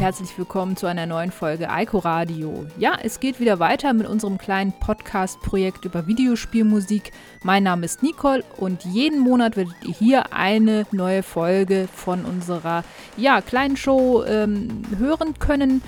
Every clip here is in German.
Herzlich willkommen zu einer neuen Folge Eiko Radio. Ja, es geht wieder weiter mit unserem kleinen Podcast-Projekt über Videospielmusik. Mein Name ist Nicole und jeden Monat werdet ihr hier eine neue Folge von unserer ja, kleinen Show ähm, hören können.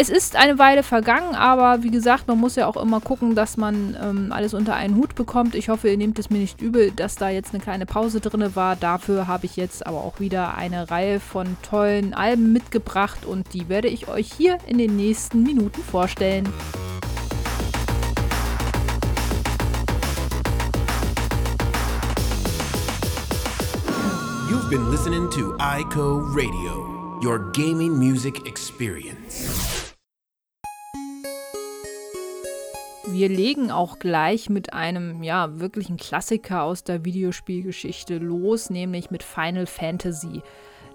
Es ist eine Weile vergangen, aber wie gesagt, man muss ja auch immer gucken, dass man ähm, alles unter einen Hut bekommt. Ich hoffe, ihr nehmt es mir nicht übel, dass da jetzt eine kleine Pause drin war. Dafür habe ich jetzt aber auch wieder eine Reihe von tollen Alben mitgebracht und die werde ich euch hier in den nächsten Minuten vorstellen. You've been listening to ICO Radio, your gaming music experience. Wir legen auch gleich mit einem, ja, wirklichen Klassiker aus der Videospielgeschichte los, nämlich mit Final Fantasy.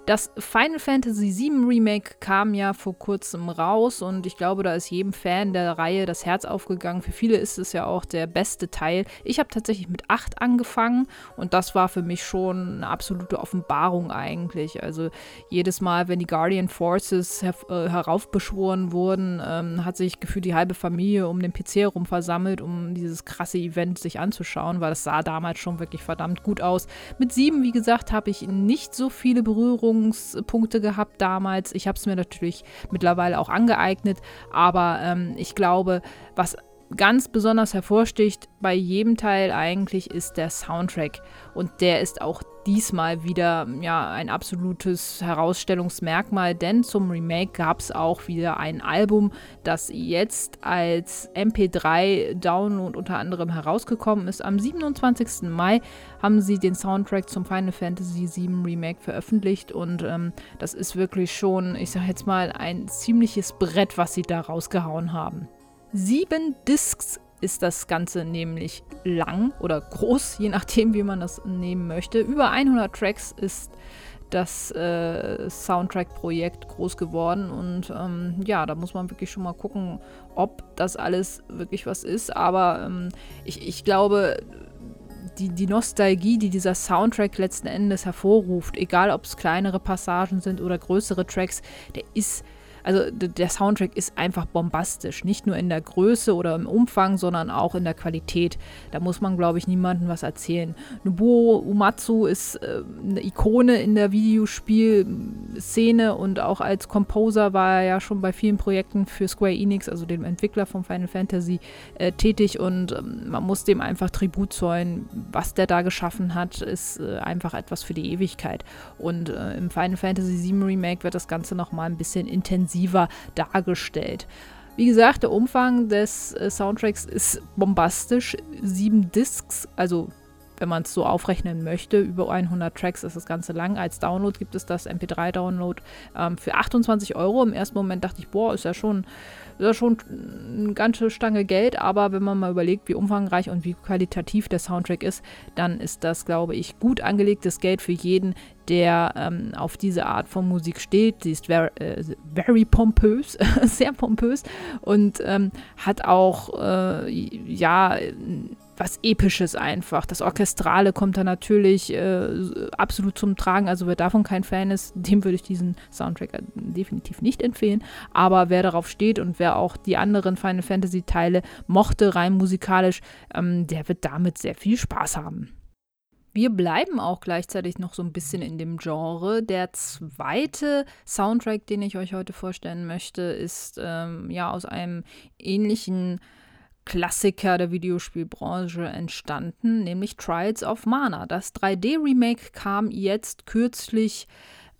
Das Final Fantasy VII Remake kam ja vor kurzem raus und ich glaube, da ist jedem Fan der Reihe das Herz aufgegangen. Für viele ist es ja auch der beste Teil. Ich habe tatsächlich mit 8 angefangen und das war für mich schon eine absolute Offenbarung eigentlich. Also jedes Mal, wenn die Guardian Forces her äh, heraufbeschworen wurden, ähm, hat sich gefühlt die halbe Familie um den PC herum versammelt, um dieses krasse Event sich anzuschauen, weil das sah damals schon wirklich verdammt gut aus. Mit 7, wie gesagt, habe ich nicht so viele Berührungen Berührungspunkte gehabt damals. Ich habe es mir natürlich mittlerweile auch angeeignet, aber ähm, ich glaube, was ganz besonders hervorsticht bei jedem Teil eigentlich ist der Soundtrack. Und der ist auch diesmal wieder ja, ein absolutes Herausstellungsmerkmal, denn zum Remake gab es auch wieder ein Album, das jetzt als MP3-Download unter anderem herausgekommen ist. Am 27. Mai haben sie den Soundtrack zum Final Fantasy VII Remake veröffentlicht und ähm, das ist wirklich schon, ich sag jetzt mal, ein ziemliches Brett, was sie da rausgehauen haben. Sieben Discs ist das Ganze nämlich lang oder groß, je nachdem, wie man das nehmen möchte. Über 100 Tracks ist das äh, Soundtrack-Projekt groß geworden und ähm, ja, da muss man wirklich schon mal gucken, ob das alles wirklich was ist. Aber ähm, ich, ich glaube, die, die Nostalgie, die dieser Soundtrack letzten Endes hervorruft, egal ob es kleinere Passagen sind oder größere Tracks, der ist also der Soundtrack ist einfach bombastisch. Nicht nur in der Größe oder im Umfang, sondern auch in der Qualität. Da muss man, glaube ich, niemandem was erzählen. Nobuo Umatsu ist äh, eine Ikone in der Videospielszene und auch als Composer war er ja schon bei vielen Projekten für Square Enix, also dem Entwickler von Final Fantasy, äh, tätig und ähm, man muss dem einfach Tribut zollen. Was der da geschaffen hat, ist äh, einfach etwas für die Ewigkeit. Und äh, im Final Fantasy VII Remake wird das Ganze nochmal ein bisschen intensiver intensiver dargestellt. Wie gesagt, der Umfang des äh, Soundtracks ist bombastisch. Sieben Discs, also wenn man es so aufrechnen möchte, über 100 Tracks ist das Ganze lang. Als Download gibt es das MP3-Download ähm, für 28 Euro. Im ersten Moment dachte ich, boah, ist ja schon, ist ja schon eine ganze Stange Geld. Aber wenn man mal überlegt, wie umfangreich und wie qualitativ der Soundtrack ist, dann ist das, glaube ich, gut angelegtes Geld für jeden, der ähm, auf diese Art von Musik steht. Sie ist very, äh, very pompös, sehr pompös und ähm, hat auch, äh, ja, was Episches einfach. Das Orchestrale kommt da natürlich äh, absolut zum Tragen. Also wer davon kein Fan ist, dem würde ich diesen Soundtrack äh, definitiv nicht empfehlen. Aber wer darauf steht und wer auch die anderen Final Fantasy Teile mochte, rein musikalisch, ähm, der wird damit sehr viel Spaß haben. Wir bleiben auch gleichzeitig noch so ein bisschen in dem Genre. Der zweite Soundtrack, den ich euch heute vorstellen möchte, ist ähm, ja aus einem ähnlichen Klassiker der Videospielbranche entstanden, nämlich Trials of Mana. Das 3D-Remake kam jetzt kürzlich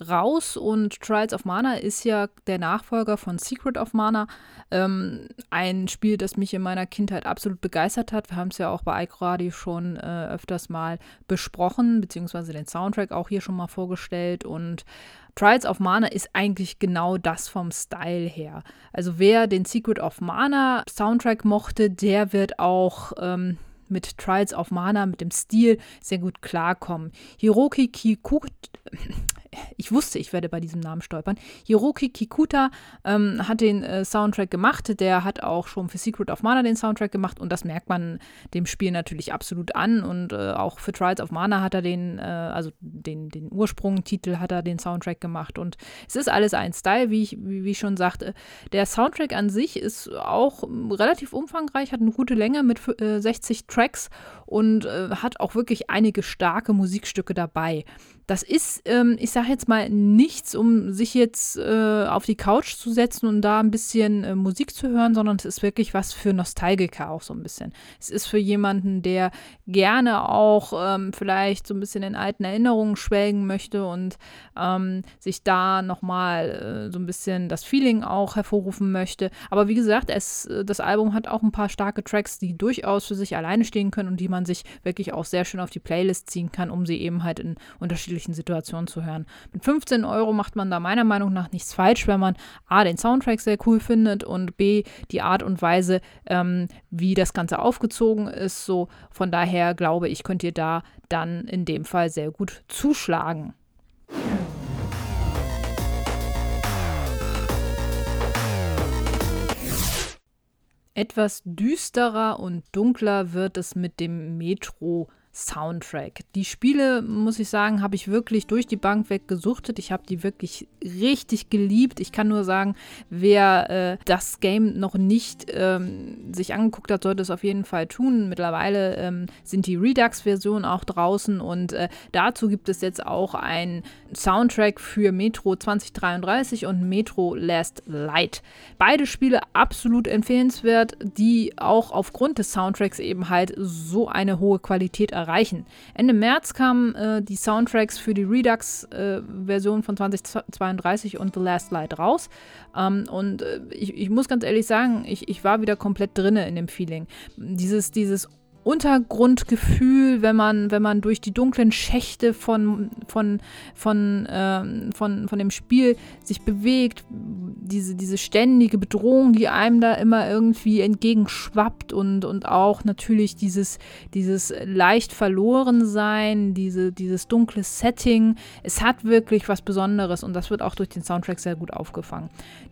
raus und Trials of Mana ist ja der Nachfolger von Secret of Mana. Ähm, ein Spiel, das mich in meiner Kindheit absolut begeistert hat. Wir haben es ja auch bei iCradi schon äh, öfters mal besprochen, beziehungsweise den Soundtrack auch hier schon mal vorgestellt und Trials of Mana ist eigentlich genau das vom Style her. Also wer den Secret of Mana Soundtrack mochte, der wird auch ähm, mit Trials of Mana, mit dem Stil sehr gut klarkommen. Hiroki Kikuta, ich wusste, ich werde bei diesem Namen stolpern. Hiroki Kikuta ähm, hat den äh, Soundtrack gemacht. Der hat auch schon für Secret of Mana den Soundtrack gemacht und das merkt man dem Spiel natürlich absolut an. Und äh, auch für Trials of Mana hat er den, äh, also den, den Ursprungtitel hat er den Soundtrack gemacht. Und es ist alles ein Style, wie ich, wie, ich schon sagte. Der Soundtrack an sich ist auch relativ umfangreich, hat eine gute Länge mit 60 äh, Tracks und äh, hat auch wirklich einige starke Musikstücke dabei. Das ist, ähm, ich sage jetzt mal, nichts, um sich jetzt äh, auf die Couch zu setzen und da ein bisschen äh, Musik zu hören, sondern es ist wirklich was für Nostalgiker auch so ein bisschen. Es ist für jemanden, der gerne auch ähm, vielleicht so ein bisschen in alten Erinnerungen schwelgen möchte und ähm, sich da nochmal äh, so ein bisschen das Feeling auch hervorrufen möchte. Aber wie gesagt, es, äh, das Album hat auch ein paar starke Tracks, die durchaus für sich alleine stehen können und die man sich wirklich auch sehr schön auf die Playlist ziehen kann, um sie eben halt in unterschiedlichen unterschiedlichen Situationen zu hören. Mit 15 Euro macht man da meiner Meinung nach nichts falsch, wenn man A, den Soundtrack sehr cool findet und B, die Art und Weise, ähm, wie das Ganze aufgezogen ist. So, von daher glaube ich, könnt ihr da dann in dem Fall sehr gut zuschlagen. Etwas düsterer und dunkler wird es mit dem Metro Soundtrack. Die Spiele, muss ich sagen, habe ich wirklich durch die Bank weg gesuchtet. Ich habe die wirklich richtig geliebt. Ich kann nur sagen, wer äh, das Game noch nicht ähm, sich angeguckt hat, sollte es auf jeden Fall tun. Mittlerweile ähm, sind die Redux-Versionen auch draußen und äh, dazu gibt es jetzt auch einen Soundtrack für Metro 2033 und Metro Last Light. Beide Spiele absolut empfehlenswert, die auch aufgrund des Soundtracks eben halt so eine hohe Qualität erreichen erreichen. Ende März kamen äh, die Soundtracks für die Redux-Version äh, von 2032 und The Last Light raus. Ähm, und äh, ich, ich, muss ganz ehrlich sagen, ich, ich war wieder komplett drinne in dem Feeling. Dieses, dieses Untergrundgefühl, wenn man, wenn man durch die dunklen Schächte von, von, von, ähm, von, von dem Spiel sich bewegt, diese, diese ständige Bedrohung, die einem da immer irgendwie entgegenschwappt und, und auch natürlich dieses, dieses leicht verloren sein, diese, dieses dunkle Setting. Es hat wirklich was Besonderes und das wird auch durch den Soundtrack sehr gut aufgefangen.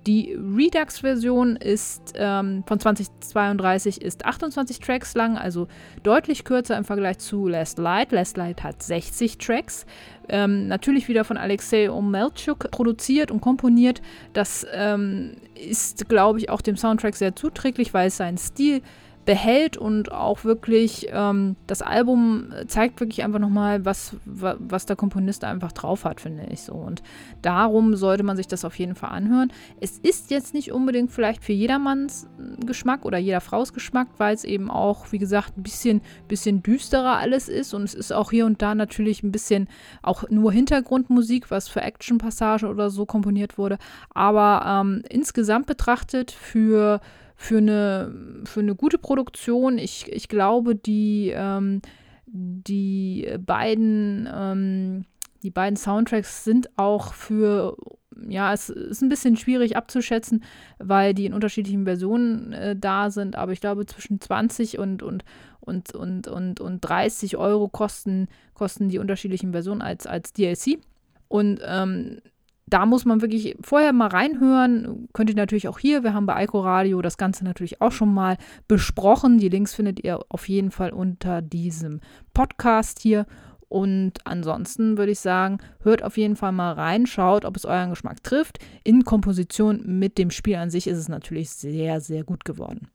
Die Redux-Version ist ähm, von 2032 ist 28 Tracks lang, also deutlich kürzer im Vergleich zu Last Light. Last Light hat 60 Tracks. Ähm, natürlich wieder von Alexei Omelchuk produziert und komponiert. Das ähm, ist, glaube ich, auch dem Soundtrack sehr zuträglich, weil es seinen Stil behält und auch wirklich ähm, das Album zeigt wirklich einfach nochmal, was, was der Komponist einfach drauf hat, finde ich so. Und darum sollte man sich das auf jeden Fall anhören. Es ist jetzt nicht unbedingt vielleicht für jedermanns Geschmack oder jeder Frau's Geschmack, weil es eben auch, wie gesagt, ein bisschen, bisschen düsterer alles ist und es ist auch hier und da natürlich ein bisschen auch nur Hintergrundmusik, was für Action-Passagen oder so komponiert wurde. Aber ähm, insgesamt betrachtet für für eine, für eine gute Produktion. Ich, ich glaube, die, ähm, die beiden, ähm, die beiden Soundtracks sind auch für, ja, es ist ein bisschen schwierig abzuschätzen, weil die in unterschiedlichen Versionen äh, da sind, aber ich glaube, zwischen 20 und, und, und, und, und, und 30 Euro kosten, kosten die unterschiedlichen Versionen als, als DLC. Und ähm, da muss man wirklich vorher mal reinhören. Könnt ihr natürlich auch hier. Wir haben bei Ico Radio das Ganze natürlich auch schon mal besprochen. Die Links findet ihr auf jeden Fall unter diesem Podcast hier. Und ansonsten würde ich sagen, hört auf jeden Fall mal rein, schaut, ob es euren Geschmack trifft. In Komposition mit dem Spiel an sich ist es natürlich sehr, sehr gut geworden.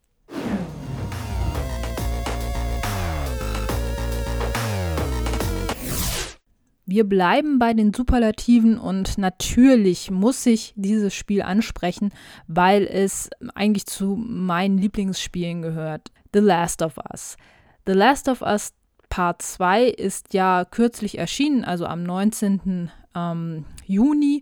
Wir bleiben bei den Superlativen und natürlich muss ich dieses Spiel ansprechen, weil es eigentlich zu meinen Lieblingsspielen gehört. The Last of Us. The Last of Us Part 2 ist ja kürzlich erschienen, also am 19. ähm, Juni.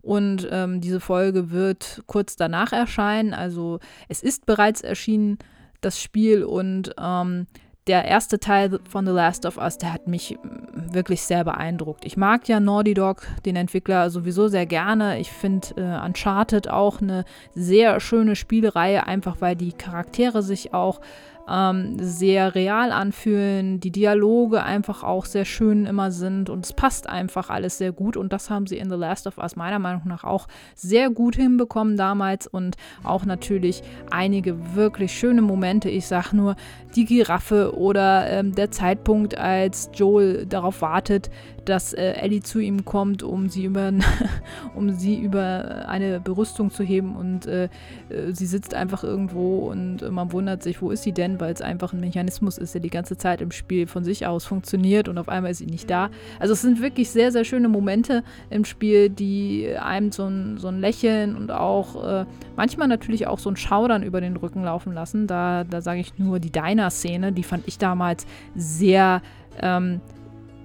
Und ähm, diese Folge wird kurz danach erscheinen. Also es ist bereits erschienen, das Spiel. Und ähm, der erste Teil von The Last of Us, der hat mich wirklich sehr beeindruckt. Ich mag ja Naughty Dog, den Entwickler, sowieso sehr gerne. Ich finde äh, Uncharted auch eine sehr schöne Spielereihe, einfach weil die Charaktere sich auch ähm, sehr real anfühlen, die Dialoge einfach auch sehr schön immer sind und es passt einfach alles sehr gut und das haben sie in The Last of Us meiner Meinung nach auch sehr gut hinbekommen damals und auch natürlich einige wirklich schöne Momente. Ich sag nur die Giraffe oder ähm, der Zeitpunkt, als Joel darauf wartet, dass äh, Ellie zu ihm kommt, um sie über, um sie über eine Berüstung zu heben und äh, äh, sie sitzt einfach irgendwo und man wundert sich, wo ist sie denn, weil es einfach ein Mechanismus ist, der die ganze Zeit im Spiel von sich aus funktioniert und auf einmal ist sie nicht da. Also es sind wirklich sehr, sehr schöne Momente im Spiel, die einem so ein, so ein Lächeln und auch äh, manchmal natürlich auch so ein Schaudern über den Rücken laufen lassen. Da, da sage ich nur die Diner-Szene, die fand ich damals sehr ähm,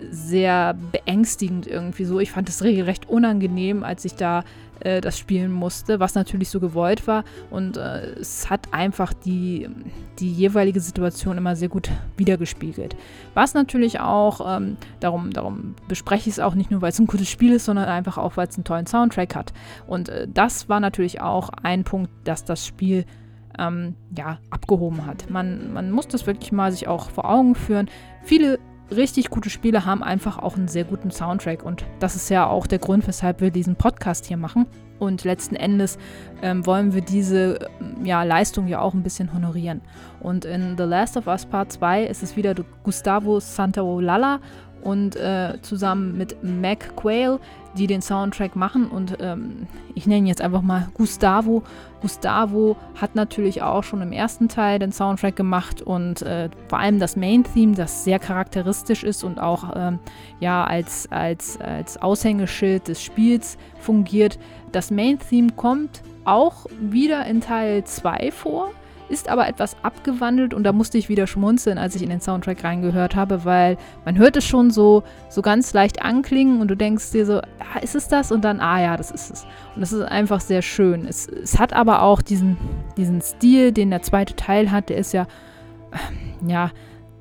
sehr beängstigend irgendwie so. Ich fand es regelrecht unangenehm, als ich da äh, das spielen musste, was natürlich so gewollt war. Und äh, es hat einfach die, die jeweilige Situation immer sehr gut wiedergespiegelt. Was natürlich auch, ähm, darum, darum bespreche ich es auch nicht nur, weil es ein gutes Spiel ist, sondern einfach auch, weil es einen tollen Soundtrack hat. Und äh, das war natürlich auch ein Punkt, dass das Spiel ähm, ja, abgehoben hat. Man, man muss das wirklich mal sich auch vor Augen führen. Viele richtig gute Spiele haben einfach auch einen sehr guten Soundtrack. Und das ist ja auch der Grund, weshalb wir diesen Podcast hier machen. Und letzten Endes ähm, wollen wir diese ähm, ja, Leistung ja auch ein bisschen honorieren. Und in The Last of Us Part 2 ist es wieder Gustavo Santaolalla und äh, zusammen mit Mac Quayle, die den Soundtrack machen. Und ähm, ich nenne jetzt einfach mal Gustavo. Gustavo hat natürlich auch schon im ersten Teil den Soundtrack gemacht und äh, vor allem das Main-Theme, das sehr charakteristisch ist und auch ähm, ja, als, als, als Aushängeschild des Spiels fungiert. Das Main-Theme kommt auch wieder in Teil 2 vor ist aber etwas abgewandelt und da musste ich wieder schmunzeln, als ich in den Soundtrack reingehört habe, weil man hört es schon so, so ganz leicht anklingen und du denkst dir so, ah, ist es das? Und dann, ah ja, das ist es. Und das ist einfach sehr schön. Es, es hat aber auch diesen, diesen Stil, den der zweite Teil hat, der ist ja, ja,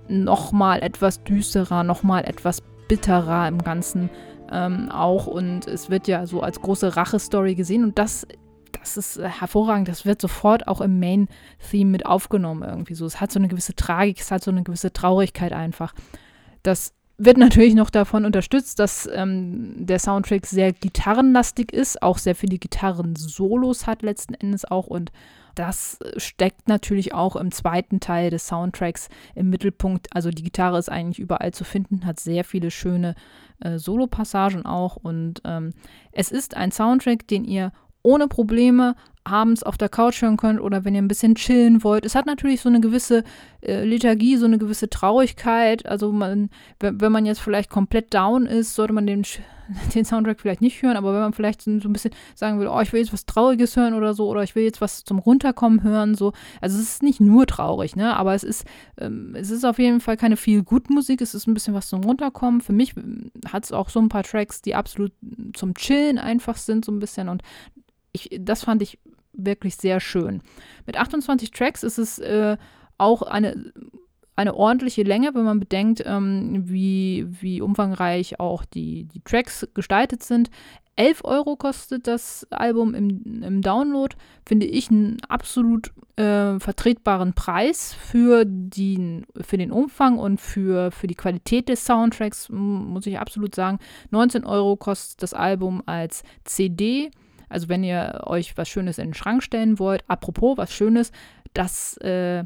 nochmal etwas düsterer, nochmal etwas bitterer im Ganzen ähm, auch und es wird ja so als große Rache-Story gesehen und das das ist äh, hervorragend. Das wird sofort auch im Main-Theme mit aufgenommen irgendwie so. Es hat so eine gewisse Tragik, es hat so eine gewisse Traurigkeit einfach. Das wird natürlich noch davon unterstützt, dass ähm, der Soundtrack sehr gitarrenlastig ist, auch sehr viele Gitarren-Solos hat letzten Endes auch und das steckt natürlich auch im zweiten Teil des Soundtracks im Mittelpunkt. Also die Gitarre ist eigentlich überall zu finden, hat sehr viele schöne äh, Solo-Passagen auch und ähm, es ist ein Soundtrack, den ihr ohne Probleme abends auf der Couch hören könnt oder wenn ihr ein bisschen chillen wollt. Es hat natürlich so eine gewisse äh, Liturgie, so eine gewisse Traurigkeit. Also man, wenn man jetzt vielleicht komplett down ist, sollte man den, den Soundtrack vielleicht nicht hören, aber wenn man vielleicht so ein bisschen sagen will, oh, ich will jetzt was Trauriges hören oder so, oder ich will jetzt was zum Runterkommen hören, so. Also es ist nicht nur traurig, ne? Aber es ist, ähm, es ist auf jeden Fall keine viel gut Musik, es ist ein bisschen was zum Runterkommen. Für mich ähm, hat es auch so ein paar Tracks, die absolut zum Chillen einfach sind, so ein bisschen. Und ich, das fand ich wirklich sehr schön. Mit 28 Tracks ist es äh, auch eine, eine ordentliche Länge, wenn man bedenkt, ähm, wie, wie umfangreich auch die, die Tracks gestaltet sind. 11 Euro kostet das Album im, im Download, finde ich einen absolut äh, vertretbaren Preis für, die, für den Umfang und für, für die Qualität des Soundtracks, muss ich absolut sagen. 19 Euro kostet das Album als CD also wenn ihr euch was Schönes in den Schrank stellen wollt, apropos was Schönes, das, äh,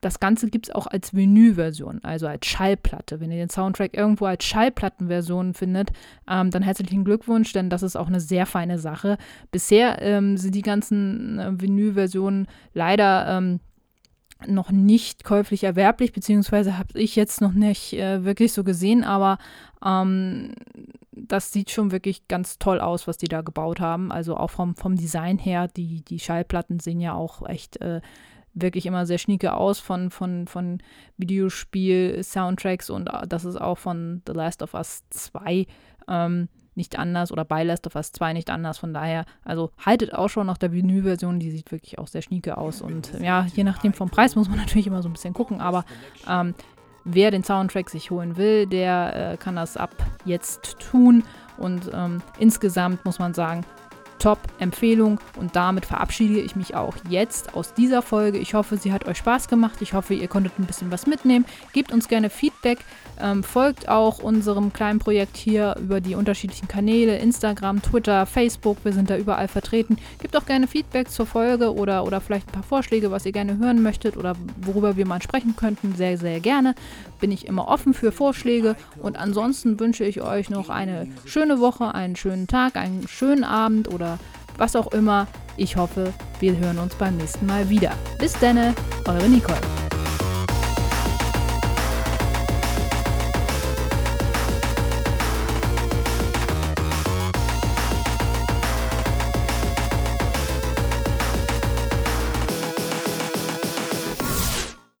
das Ganze gibt es auch als Vinylversion, also als Schallplatte. Wenn ihr den Soundtrack irgendwo als Schallplattenversion findet, ähm, dann herzlichen Glückwunsch, denn das ist auch eine sehr feine Sache. Bisher ähm, sind die ganzen äh, Vinylversionen leider ähm, noch nicht käuflich erwerblich, beziehungsweise habe ich jetzt noch nicht äh, wirklich so gesehen, aber ähm, das sieht schon wirklich ganz toll aus, was die da gebaut haben. Also auch vom, vom Design her, die, die Schallplatten sehen ja auch echt äh, wirklich immer sehr schnieke aus von, von, von Videospiel-Soundtracks und äh, das ist auch von The Last of Us 2. Ähm, nicht anders oder bei Last of Us 2 nicht anders. Von daher, also haltet auch schon nach der Vinyl-Version, die sieht wirklich auch sehr schnieke aus. Und ja, je nachdem vom Preis muss man natürlich immer so ein bisschen gucken, aber ähm, wer den Soundtrack sich holen will, der äh, kann das ab jetzt tun. Und ähm, insgesamt muss man sagen, Top-Empfehlung und damit verabschiede ich mich auch jetzt aus dieser Folge. Ich hoffe, sie hat euch Spaß gemacht. Ich hoffe, ihr konntet ein bisschen was mitnehmen. Gebt uns gerne Feedback. Ähm, folgt auch unserem kleinen Projekt hier über die unterschiedlichen Kanäle, Instagram, Twitter, Facebook. Wir sind da überall vertreten. Gebt auch gerne Feedback zur Folge oder, oder vielleicht ein paar Vorschläge, was ihr gerne hören möchtet oder worüber wir mal sprechen könnten. Sehr, sehr gerne. Bin ich immer offen für Vorschläge. Und ansonsten wünsche ich euch noch eine schöne Woche, einen schönen Tag, einen schönen Abend oder was auch immer. Ich hoffe, wir hören uns beim nächsten Mal wieder. Bis dann, eure Nicole.